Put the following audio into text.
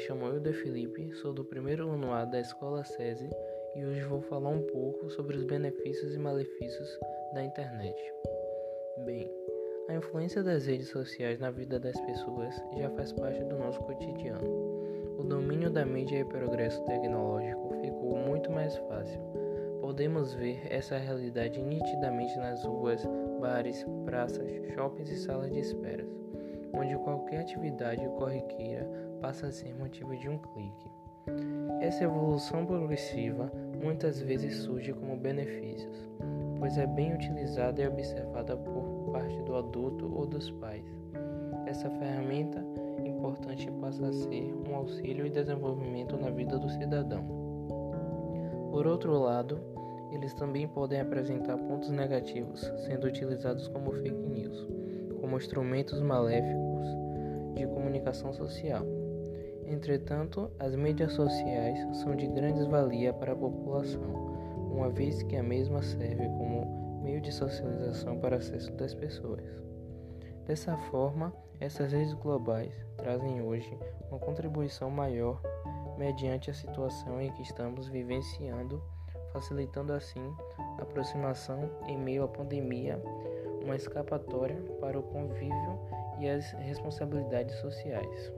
chamo Hilda Felipe, sou do primeiro ano A da Escola SESI e hoje vou falar um pouco sobre os benefícios e malefícios da internet. Bem, a influência das redes sociais na vida das pessoas já faz parte do nosso cotidiano. O domínio da mídia e progresso tecnológico ficou muito mais fácil. Podemos ver essa realidade nitidamente nas ruas, bares, praças, shoppings e salas de esperas onde qualquer atividade corriqueira passa a ser motivo de um clique. Essa evolução progressiva muitas vezes surge como benefícios, pois é bem utilizada e observada por parte do adulto ou dos pais. Essa ferramenta importante passa a ser um auxílio e desenvolvimento na vida do cidadão. Por outro lado, eles também podem apresentar pontos negativos, sendo utilizados como fake news como instrumentos maléficos de comunicação social. Entretanto, as mídias sociais são de grande valia para a população, uma vez que a mesma serve como meio de socialização para acesso das pessoas. Dessa forma, essas redes globais trazem hoje uma contribuição maior mediante a situação em que estamos vivenciando, facilitando assim a aproximação em meio à pandemia uma escapatória para o convívio e as responsabilidades sociais.